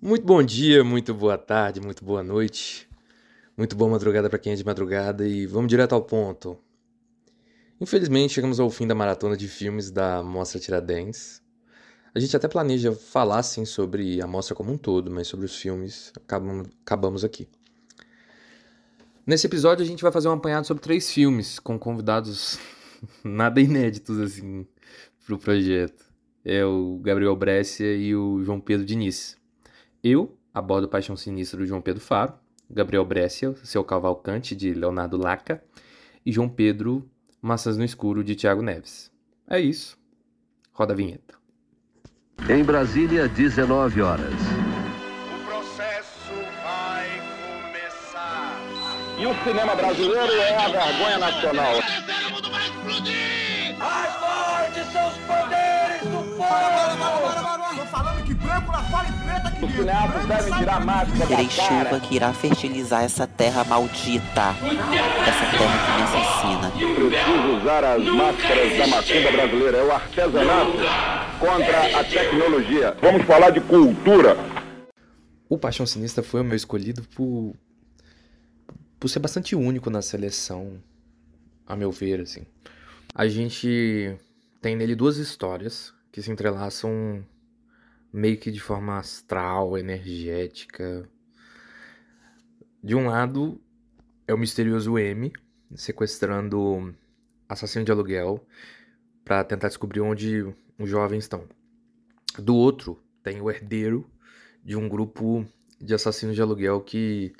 Muito bom dia, muito boa tarde, muito boa noite, muito boa madrugada para quem é de madrugada e vamos direto ao ponto. Infelizmente, chegamos ao fim da maratona de filmes da Mostra Tiradentes. A gente até planeja falar sim sobre a mostra como um todo, mas sobre os filmes acabamos, acabamos aqui. Nesse episódio a gente vai fazer um apanhado sobre três filmes com convidados nada inéditos assim pro projeto. É o Gabriel Brescia e o João Pedro Diniz. Eu, a bordo Paixão Sinistra do João Pedro Faro, Gabriel Brescia, Seu Cavalcante de Leonardo Laca e João Pedro Massas no Escuro de Tiago Neves. É isso. Roda a vinheta. Em Brasília, 19 horas. O processo vai começar. E o cinema brasileiro é a vergonha nacional. Mais fortes são os poderes do povo. Falando que branco fora e preta aqui Os Branco devem tirar máscara Terei da chuva cara. que irá fertilizar essa terra maldita. Essa terra que me assassina. Preciso usar as máscaras da macumba brasileira. É o artesanato contra a tecnologia. Vamos falar de cultura. O Paixão Sinistra foi o meu escolhido por, por ser bastante único na seleção, a meu ver, assim. A gente tem nele duas histórias que se entrelaçam meio que de forma astral, energética. De um lado é o misterioso M sequestrando assassino de aluguel para tentar descobrir onde os jovens estão. Do outro tem o herdeiro de um grupo de assassinos de aluguel que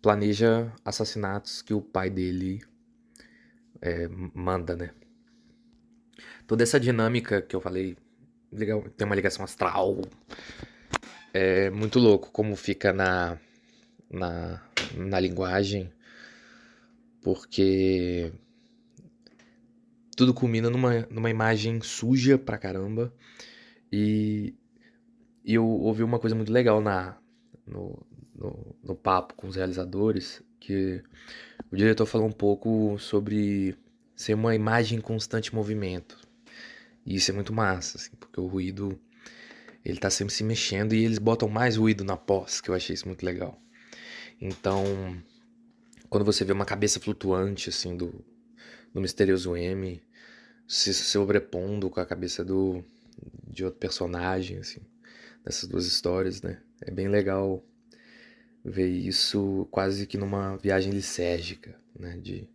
planeja assassinatos que o pai dele é, manda, né? Toda essa dinâmica que eu falei tem uma ligação astral. É muito louco como fica na, na, na linguagem, porque tudo culmina numa, numa imagem suja pra caramba. E, e eu ouvi uma coisa muito legal na, no, no, no papo com os realizadores, que o diretor falou um pouco sobre ser uma imagem em constante movimento. E isso é muito massa, assim, porque o ruído ele tá sempre se mexendo e eles botam mais ruído na pós, que eu achei isso muito legal. Então, quando você vê uma cabeça flutuante assim do, do misterioso M se sobrepondo com a cabeça do de outro personagem assim, dessas duas histórias, né? É bem legal ver isso quase que numa viagem lisérgica, né, de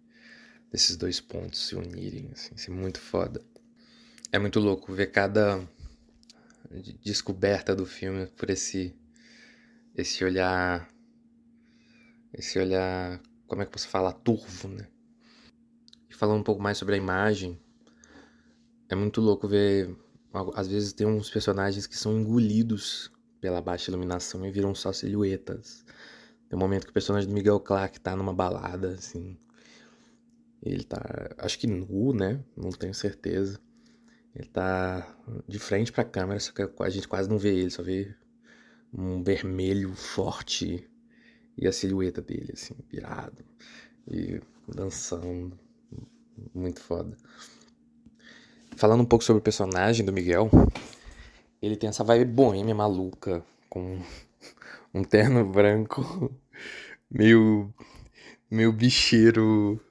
desses dois pontos se unirem, assim, isso é muito foda. É muito louco ver cada de- descoberta do filme por esse esse olhar esse olhar como é que posso falar turvo né? E falando um pouco mais sobre a imagem é muito louco ver às vezes tem uns personagens que são engolidos pela baixa iluminação e viram só silhuetas. Tem um momento que o personagem do Miguel Clark tá numa balada assim ele tá acho que nu né? Não tenho certeza ele tá de frente pra câmera, só que a gente quase não vê ele, só vê um vermelho forte e a silhueta dele, assim, virado e dançando. Muito foda. Falando um pouco sobre o personagem do Miguel, ele tem essa vibe boêmia maluca, com um terno branco, meio, meio bicheiro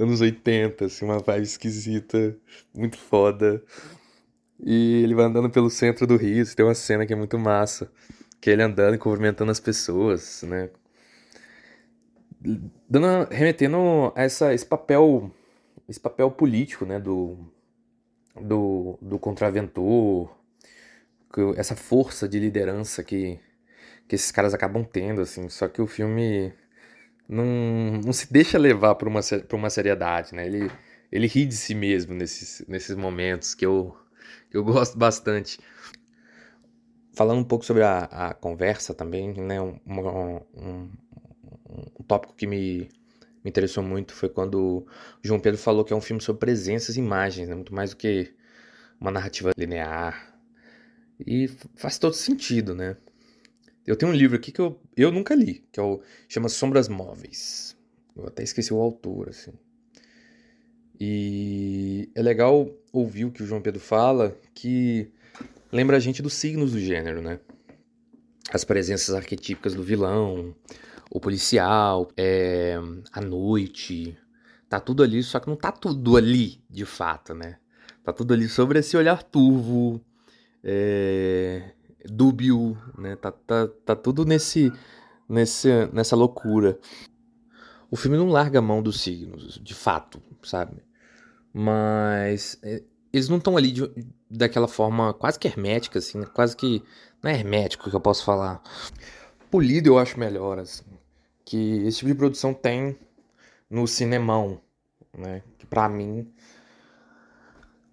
anos 80, assim, uma vibe esquisita, muito foda. E ele vai andando pelo centro do Rio, tem uma cena que é muito massa, que é ele andando e cumprimentando as pessoas, né? Dando, remetendo a essa, esse papel, esse papel político, né, do, do, do contraventor, essa força de liderança que, que esses caras acabam tendo, assim, só que o filme não, não se deixa levar por uma, por uma seriedade, né? Ele, ele ri de si mesmo nesses, nesses momentos que eu, eu gosto bastante. Falando um pouco sobre a, a conversa também, né? Um, um, um tópico que me, me interessou muito foi quando o João Pedro falou que é um filme sobre presenças e imagens, né? Muito mais do que uma narrativa linear. E faz todo sentido, né? Eu tenho um livro aqui que eu, eu nunca li, que é o, chama Sombras Móveis. Eu até esqueci o autor, assim. E é legal ouvir o que o João Pedro fala, que lembra a gente dos signos do gênero, né? as presenças arquetípicas do vilão, o policial, é, a noite. Tá tudo ali, só que não tá tudo ali, de fato, né? Tá tudo ali sobre esse olhar turvo, é, dúbio, né? Tá, tá, tá tudo nesse, nesse, nessa loucura. O filme não larga a mão dos signos, de fato, sabe? Mas é, eles não estão ali de, daquela forma quase que hermética, assim, quase que. Não é hermético que eu posso falar. Polido eu acho melhor, assim. Que esse tipo de produção tem no cinemão, né? Que pra mim,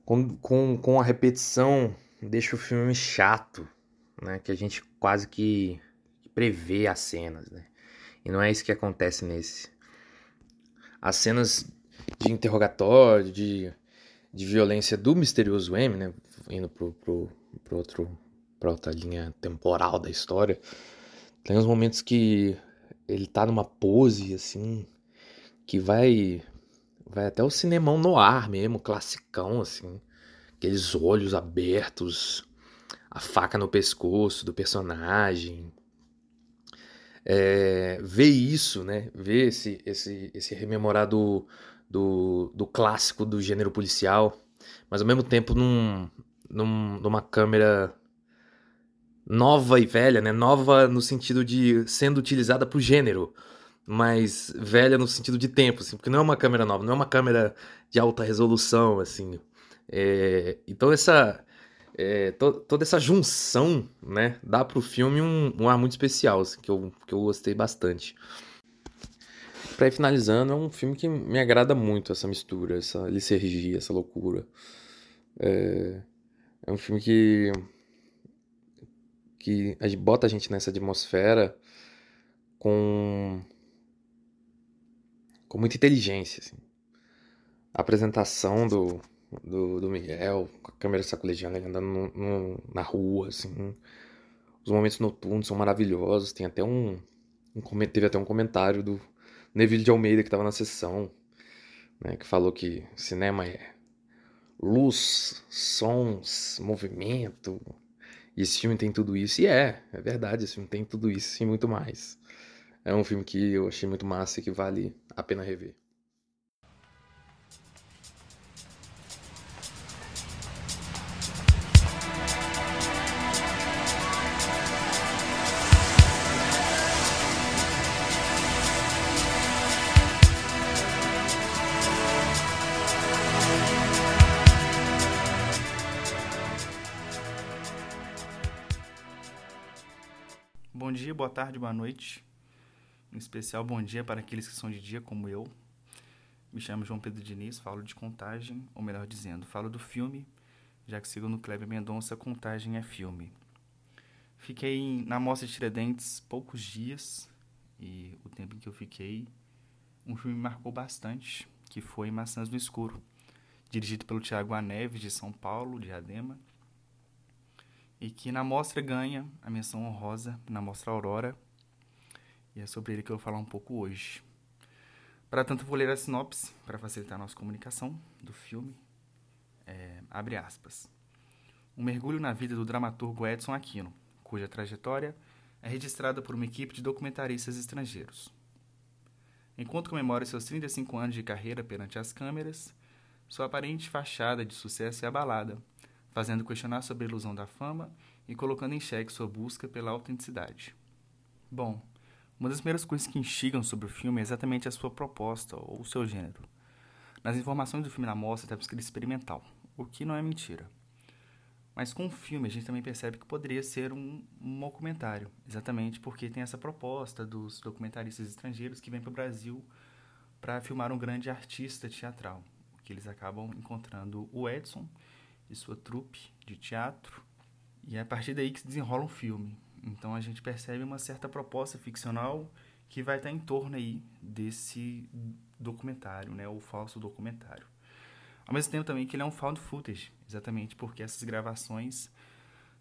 com, com, com a repetição, deixa o filme chato, né? Que a gente quase que prevê as cenas, né? E não é isso que acontece nesse. As cenas de interrogatório, de, de violência do misterioso M, né? Indo pro, pro, pro outro, pra outra linha temporal da história. Tem uns momentos que ele tá numa pose, assim, que vai vai até o cinemão no ar mesmo, classicão, assim. Aqueles olhos abertos, a faca no pescoço do personagem. É, ver isso, né? Ver esse, esse, esse rememorar do, do, do clássico do gênero policial, mas ao mesmo tempo num, num, numa câmera nova e velha, né? Nova no sentido de sendo utilizada para o gênero, mas velha no sentido de tempo, assim, porque não é uma câmera nova, não é uma câmera de alta resolução, assim. É, então essa é, to, toda essa junção, né, dá pro filme um, um ar muito especial, assim, que, eu, que eu gostei bastante. Pra ir finalizando, é um filme que me agrada muito, essa mistura, essa licergia, essa loucura. É, é um filme que, que bota a gente nessa atmosfera com, com muita inteligência. Assim. A apresentação do, do, do Miguel, com a câmera sacolejando, ele andando no, no, na rua, assim. Os momentos noturnos são maravilhosos. Tem até um, um teve até um comentário do Neville de Almeida, que estava na sessão, né, que falou que cinema é luz, sons, movimento. E esse filme tem tudo isso. E é, é verdade, esse filme tem tudo isso e muito mais. É um filme que eu achei muito massa e que vale a pena rever. Boa tarde, boa noite. Em especial, bom dia para aqueles que são de dia, como eu. Me chamo João Pedro Diniz, falo de contagem, ou melhor dizendo, falo do filme, já que segundo Kleber Mendonça, contagem é filme. Fiquei na Mostra de Tiradentes poucos dias, e o tempo em que eu fiquei, um filme me marcou bastante, que foi Maçãs no Escuro, dirigido pelo Tiago Aneves, de São Paulo, de Adema, e que na mostra ganha a menção honrosa na mostra Aurora. E é sobre ele que eu vou falar um pouco hoje. Para tanto, vou ler a sinopse para facilitar a nossa comunicação do filme. É, abre aspas. Um mergulho na vida do dramaturgo Edson Aquino, cuja trajetória é registrada por uma equipe de documentaristas estrangeiros. Enquanto comemora seus 35 anos de carreira perante as câmeras, sua aparente fachada de sucesso é abalada fazendo questionar sobre a ilusão da fama e colocando em xeque sua busca pela autenticidade. Bom, uma das primeiras coisas que instigam sobre o filme é exatamente a sua proposta ou o seu gênero. Nas informações do filme na mostra está escrito experimental, o que não é mentira. Mas com o filme a gente também percebe que poderia ser um, um documentário, exatamente porque tem essa proposta dos documentaristas estrangeiros que vêm para o Brasil para filmar um grande artista teatral, que eles acabam encontrando o Edson de sua trupe de teatro, e é a partir daí que se desenrola um filme. Então a gente percebe uma certa proposta ficcional que vai estar em torno aí desse documentário, né, o falso documentário. Ao mesmo tempo também que ele é um found footage, exatamente porque essas gravações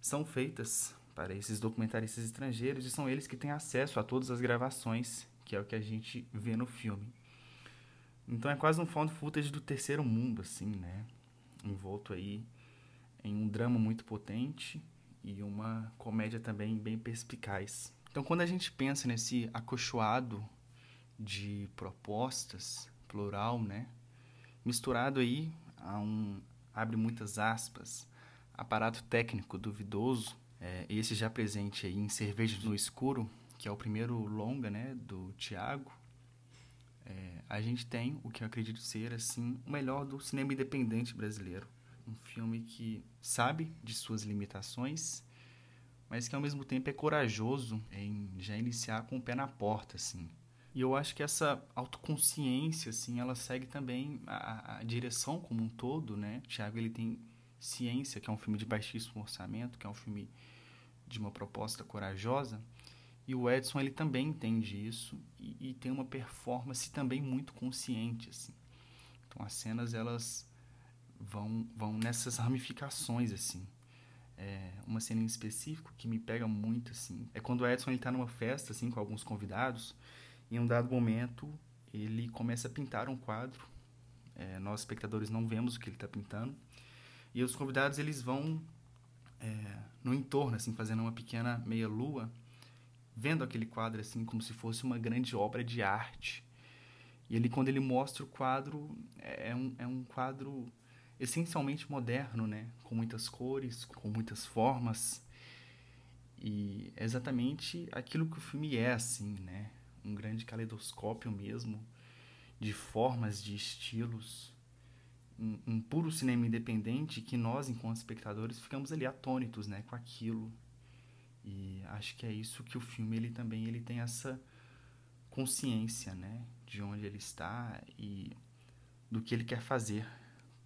são feitas para esses documentaristas estrangeiros e são eles que têm acesso a todas as gravações, que é o que a gente vê no filme. Então é quase um found footage do terceiro mundo, assim, né? Envolto aí em um drama muito potente e uma comédia também bem perspicaz. Então, quando a gente pensa nesse acolchoado de propostas, plural, né? Misturado aí a um, abre muitas aspas, aparato técnico duvidoso, é, esse já presente aí em Cerveja no Escuro, que é o primeiro longa, né, do Tiago, é, a gente tem o que eu acredito ser, assim, o melhor do cinema independente brasileiro. Um filme que sabe de suas limitações, mas que ao mesmo tempo é corajoso em já iniciar com o pé na porta, assim. E eu acho que essa autoconsciência, assim, ela segue também a, a direção como um todo, né? O Thiago, ele tem Ciência, que é um filme de baixíssimo orçamento, que é um filme de uma proposta corajosa, e o Edson ele também entende isso e, e, tem uma performance também muito consciente assim. Então as cenas elas vão vão nessas ramificações assim. É, uma cena em específico que me pega muito assim é quando o Edson ele está numa festa assim com alguns convidados e em um dado momento ele começa a pintar um quadro. É, nós espectadores não vemos o que ele está pintando e os convidados eles vão é, no entorno assim fazendo uma pequena meia lua vendo aquele quadro assim como se fosse uma grande obra de arte. E ele, quando ele mostra o quadro, é, é um, é um quadro essencialmente moderno, né? Com muitas cores, com muitas formas. E é exatamente aquilo que o filme é, assim, né? Um grande caleidoscópio mesmo, de formas, de estilos. Um, um puro cinema independente que nós, enquanto espectadores, ficamos ali atônitos, né? Com aquilo. E acho que é isso que o filme ele também ele tem essa consciência, né, de onde ele está e do que ele quer fazer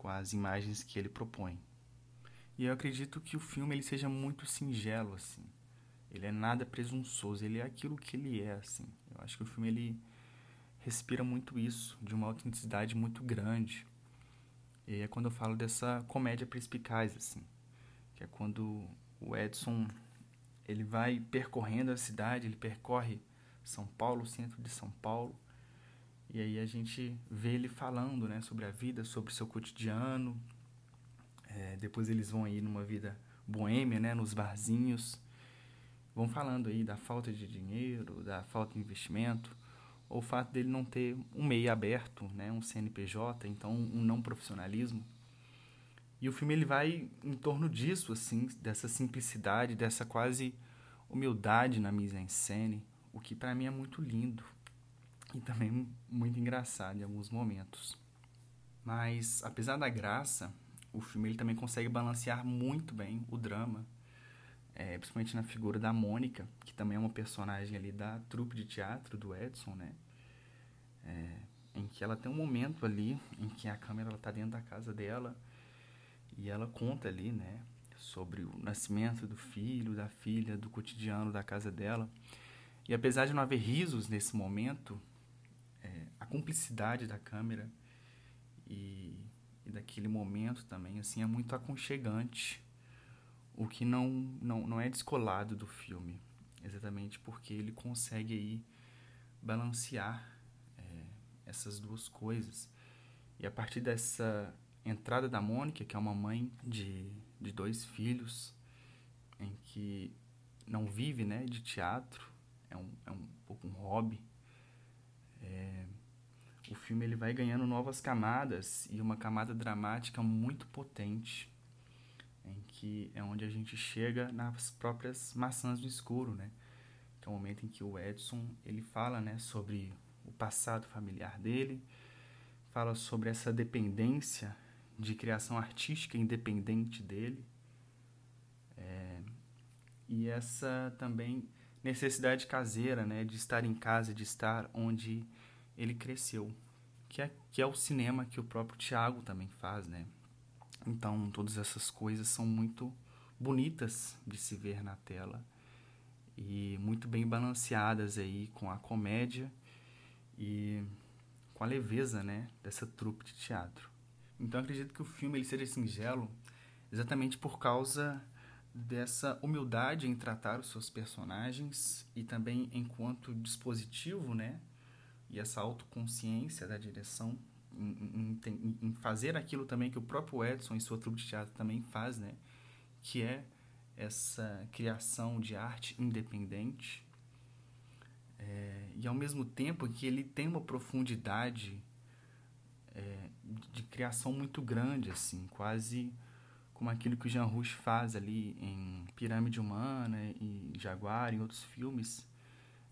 com as imagens que ele propõe. E eu acredito que o filme ele seja muito singelo assim. Ele é nada presunçoso, ele é aquilo que ele é assim. Eu acho que o filme ele respira muito isso, de uma autenticidade muito grande. E é quando eu falo dessa comédia perspicaz assim, que é quando o Edson ele vai percorrendo a cidade, ele percorre São Paulo, centro de São Paulo, e aí a gente vê ele falando né, sobre a vida, sobre o seu cotidiano. É, depois eles vão aí numa vida boêmia, né, nos barzinhos. Vão falando aí da falta de dinheiro, da falta de investimento, ou o fato dele não ter um MEI aberto, né, um CNPJ, então um não profissionalismo. E o filme ele vai em torno disso, assim, dessa simplicidade, dessa quase humildade na mise-en-scène, o que para mim é muito lindo e também muito engraçado em alguns momentos. Mas apesar da graça, o filme ele também consegue balancear muito bem o drama, é, principalmente na figura da Mônica, que também é uma personagem ali da trupe de teatro do Edson, né? É, em que ela tem um momento ali em que a câmera está dentro da casa dela e ela conta ali, né, sobre o nascimento do filho, da filha, do cotidiano da casa dela. E apesar de não haver risos nesse momento, cumplicidade da câmera e, e, daquele momento também, assim, é muito aconchegante, o que não, não, não é descolado do filme, exatamente porque ele consegue aí balancear é, essas duas coisas. E a partir dessa entrada da Mônica, que é uma mãe de, de dois filhos, em que não vive né, de teatro, é um, é um pouco um hobby. Filme ele vai ganhando novas camadas e uma camada dramática muito potente, em que é onde a gente chega nas próprias maçãs do escuro, né? Que é o momento em que o Edson ele fala, né, sobre o passado familiar dele, fala sobre essa dependência de criação artística independente dele. É, e essa também necessidade caseira, né, de estar em casa, de estar onde ele cresceu, que é, que é o cinema que o próprio Tiago também faz, né? Então, todas essas coisas são muito bonitas de se ver na tela e muito bem balanceadas aí com a comédia e com a leveza, né, dessa trupe de teatro. Então acredito que o filme ele seja singelo exatamente por causa dessa humildade em tratar os seus personagens e também enquanto dispositivo, né? E essa autoconsciência da direção em, em, em, fazer aquilo também que o próprio Edson e sua trupe de teatro também faz, né? Que é, essa criação de arte independente é, e ao mesmo tempo que ele tem uma profundidade é, de criação muito grande, assim, quase como aquilo que o Jean Rouge faz ali em Pirâmide Humana e Jaguar, em outros filmes,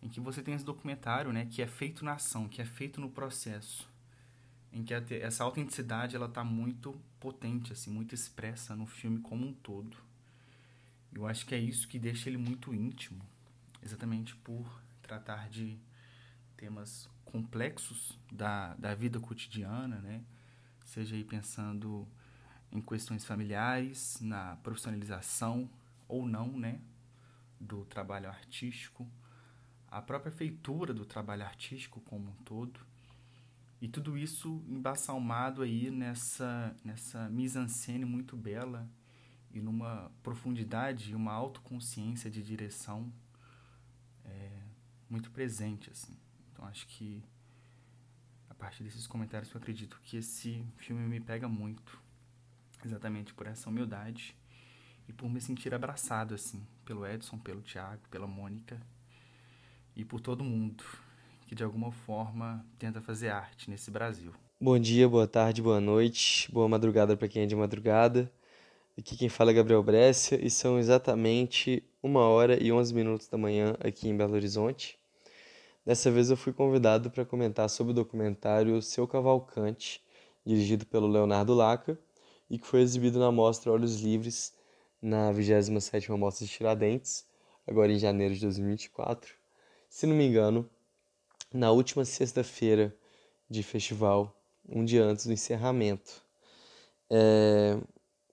em que você tem esse documentário, né, que é feito na ação, que é feito no processo, em que essa autenticidade ela está muito potente, assim, muito expressa no filme como um todo. Eu acho que é isso que deixa ele muito íntimo, exatamente por tratar de temas complexos da, da vida cotidiana, né? Seja aí pensando em questões familiares, na profissionalização ou não, né? Do trabalho artístico, a própria feitura do trabalho artístico como um todo. E tudo isso embaçalmado aí nessa, nessa mise-en-scène muito bela e numa profundidade e uma autoconsciência de direção é, muito presente, assim. Então acho que a partir desses comentários eu acredito que esse filme me pega muito, exatamente por essa humildade e por me sentir abraçado, assim, pelo Edson, pelo Thiago, pela Mônica e por todo mundo que de alguma forma tenta fazer arte nesse Brasil. Bom dia, boa tarde, boa noite, boa madrugada para quem é de madrugada. Aqui quem fala é Gabriel Brescia e são exatamente uma hora e onze minutos da manhã aqui em Belo Horizonte. Dessa vez eu fui convidado para comentar sobre o documentário Seu Cavalcante, dirigido pelo Leonardo Laca e que foi exibido na mostra Olhos Livres na 27ª Mostra de Tiradentes, agora em janeiro de 2024. Se não me engano, na última sexta-feira de festival, um dia antes do encerramento. É,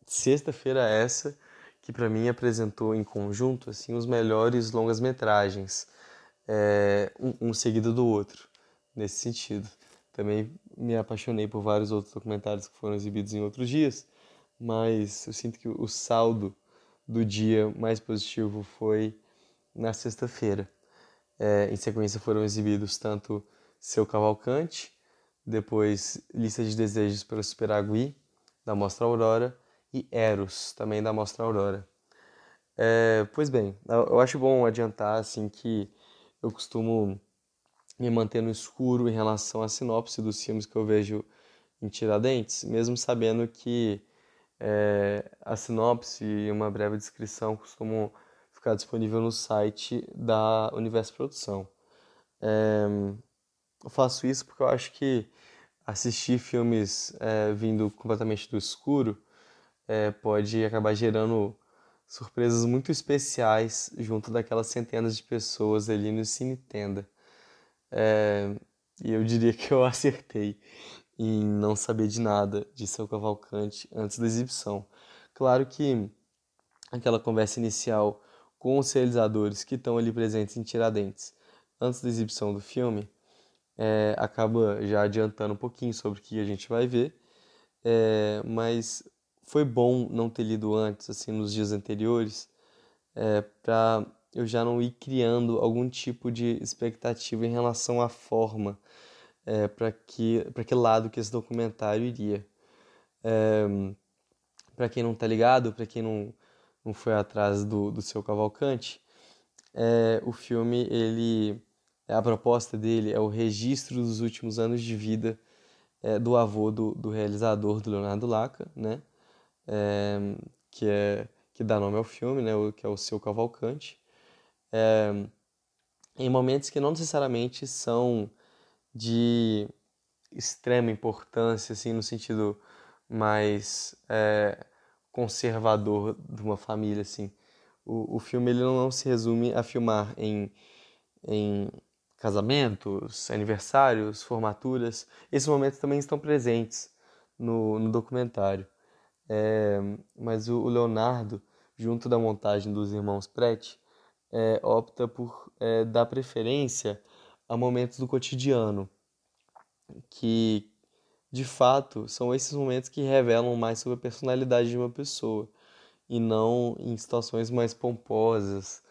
sexta-feira essa que para mim apresentou em conjunto assim os melhores longas metragens é, um, um, seguido do outro nesse sentido também me apaixonei por vários outros documentários que foram exibidos em outros dias mas eu sinto que o saldo do dia mais positivo foi na sexta-feira é, em sequência foram exibidos tanto seu cavalcante depois lista de desejos para o Superagui da mostra Aurora e Eros, também da Mostra Aurora. É, pois bem, eu acho bom adiantar assim que eu costumo me manter no escuro em relação à sinopse dos filmes que eu vejo em Tiradentes, mesmo sabendo que é, a sinopse e uma breve descrição costumam ficar disponível no site da Universo Produção. É, eu faço isso porque eu acho que assistir filmes é, vindo completamente do escuro é, pode acabar gerando surpresas muito especiais junto daquelas centenas de pessoas ali no Cine Tenda. É, e eu diria que eu acertei em não saber de nada de seu Cavalcante antes da exibição. Claro que aquela conversa inicial com os realizadores que estão ali presentes em Tiradentes antes da exibição do filme é, acaba já adiantando um pouquinho sobre o que a gente vai ver, é, mas foi bom não ter lido antes, assim, nos dias anteriores, é, para eu já não ir criando algum tipo de expectativa em relação à forma, é, para que, para que lado que esse documentário iria. É, para quem não está ligado, para quem não, não foi atrás do, do seu Cavalcante, é, o filme, ele, a proposta dele é o registro dos últimos anos de vida é, do avô do, do realizador, do Leonardo Laca, né? é, que é que dá nome ao filme, né, que é o seu Cavalcante, é, em momentos que não necessariamente são de extrema importância, assim, no sentido mais é, conservador de uma família, assim. O, o filme ele não se resume a filmar em, em casamentos, aniversários, formaturas. Esses momentos também estão presentes no, no documentário. É, mas o, Leonardo, junto da montagem dos irmãos Prete, é, opta por é, dar preferência a momentos do cotidiano, que de fato são esses momentos que revelam mais sobre a personalidade de uma pessoa, e não em situações mais pomposas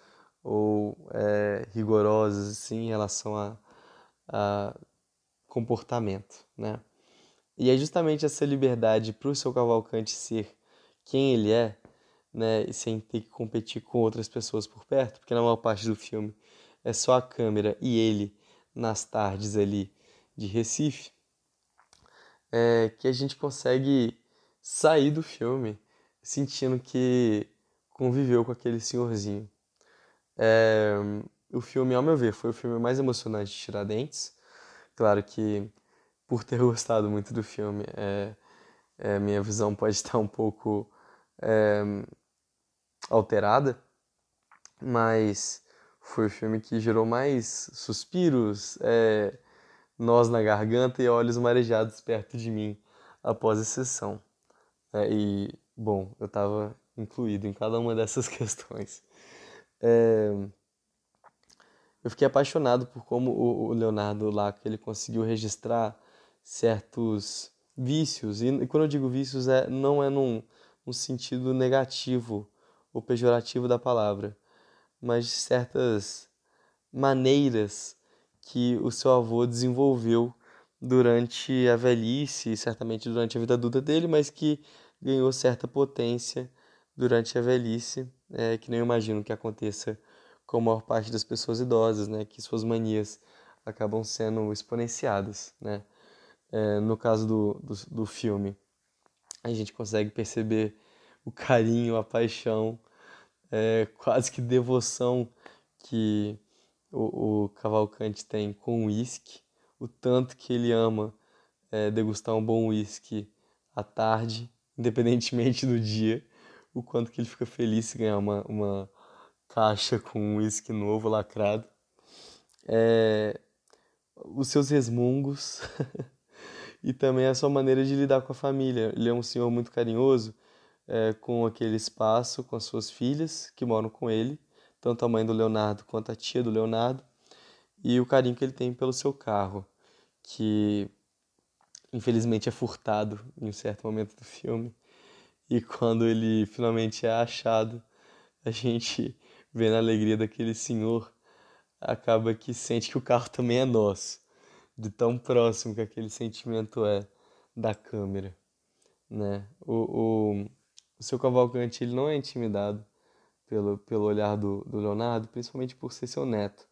ou é, rigorosas assim, em relação a, a comportamento, né? E é justamente essa liberdade para o seu Cavalcante ser quem ele é, né, sem ter que competir com outras pessoas por perto, porque na maior parte do filme é só a câmera e ele nas tardes ali de Recife, é que a gente consegue sair do filme sentindo que conviveu com aquele senhorzinho. É, o filme, ao meu ver, foi o filme mais emocionante de Tiradentes. Claro que, por ter gostado muito do filme, é, é, minha visão pode estar um pouco é, alterada, mas foi o filme que gerou mais suspiros, é, nós na garganta e olhos marejados perto de mim após a sessão. É, e, bom, eu estava incluído em cada uma dessas questões. É, eu fiquei apaixonado por como o, Leonardo Laco ele conseguiu registrar certos vícios e, quando eu digo vícios é não é num, num sentido negativo ou pejorativo da palavra, mas certas maneiras que o seu avô desenvolveu durante a velhice certamente durante a vida adulta dele, mas que ganhou certa potência durante a velhice, é, que nem imagino que aconteça com a maior parte das pessoas idosas, né, que suas manias acabam sendo exponenciadas, né. É, no caso do, do, do filme, a gente consegue perceber o carinho, a paixão, é, quase que devoção que o, o Cavalcante tem com o uísque, o tanto que ele ama é, degustar um bom uísque à tarde, independentemente do dia, o quanto que ele fica feliz se ganhar uma, uma caixa com um uísque novo lacrado. É, os seus resmungos e também a sua maneira de lidar com a família. Ele é um senhor muito carinhoso é, com aquele espaço, com as suas filhas que moram com ele, tanto a mãe do Leonardo quanto a tia do Leonardo, e o carinho que ele tem pelo seu carro, que infelizmente é furtado em um certo momento do filme. E quando ele finalmente é achado, a gente vê na alegria daquele senhor, acaba que sente que o carro também é nosso, de tão próximo que aquele sentimento é da câmera, né? O, o, o seu Cavalcante ele não é intimidado pelo, pelo olhar do, do Leonardo, principalmente por ser seu neto.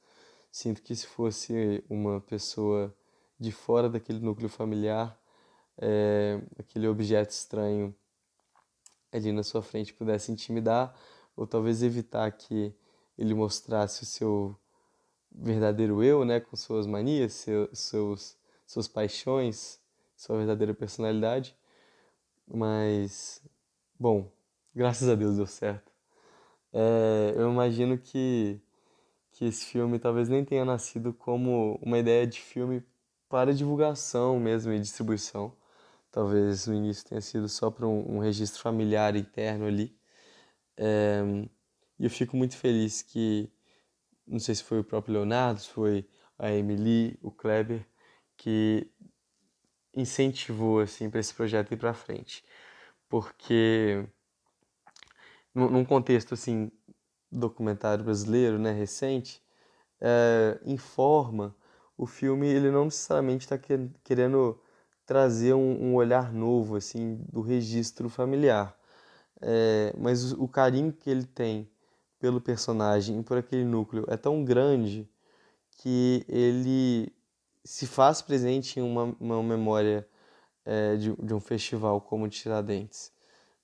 Sinto que se fosse uma pessoa de fora daquele núcleo familiar, é, aquele objeto estranho ali na sua frente pudesse intimidar ou talvez evitar que ele mostrasse o seu verdadeiro eu, né, com suas manias, seu, seus suas paixões, sua verdadeira personalidade. Mas bom, graças a Deus deu certo. É, eu imagino que que esse filme talvez nem tenha nascido como uma ideia de filme para divulgação mesmo e distribuição Talvez no início tenha sido só para um, um, registro familiar interno ali. É, e eu fico muito feliz que, não sei se foi o próprio Leonardo, se foi a Emily, o Kleber, que incentivou assim para esse projeto ir para frente. Porque num contexto assim documentário brasileiro, né, recente, é, informa o filme ele não necessariamente está querendo trazer um, um olhar novo assim do registro familiar. É, mas o carinho que ele tem pelo personagem e por aquele núcleo é tão grande que ele se faz presente em uma, uma memória é, de, de, um festival como o Tiradentes.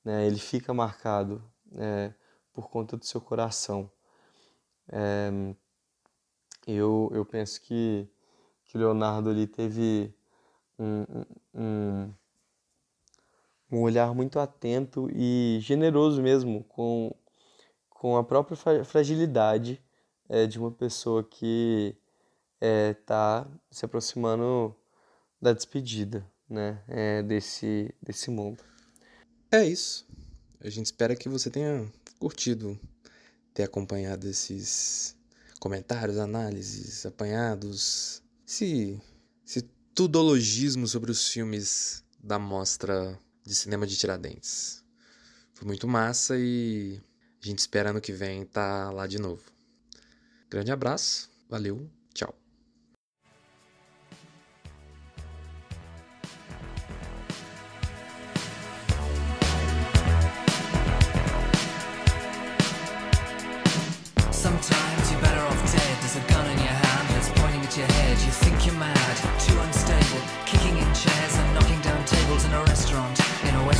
Né? Ele fica marcado é, por conta do seu coração. É, eu, eu penso que, que Leonardo ali teve um, um, um olhar muito atento e generoso mesmo com, com a própria fragilidade é, de uma pessoa que está é, se aproximando da despedida né, é, desse, desse mundo. É isso. A gente espera que você tenha curtido ter acompanhado esses comentários, análises, apanhados. Se, se tudologismo sobre os filmes da mostra de cinema de Tiradentes. Foi muito massa e a gente espera ano que vem estar tá lá de novo. Grande abraço, valeu!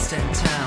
distant time.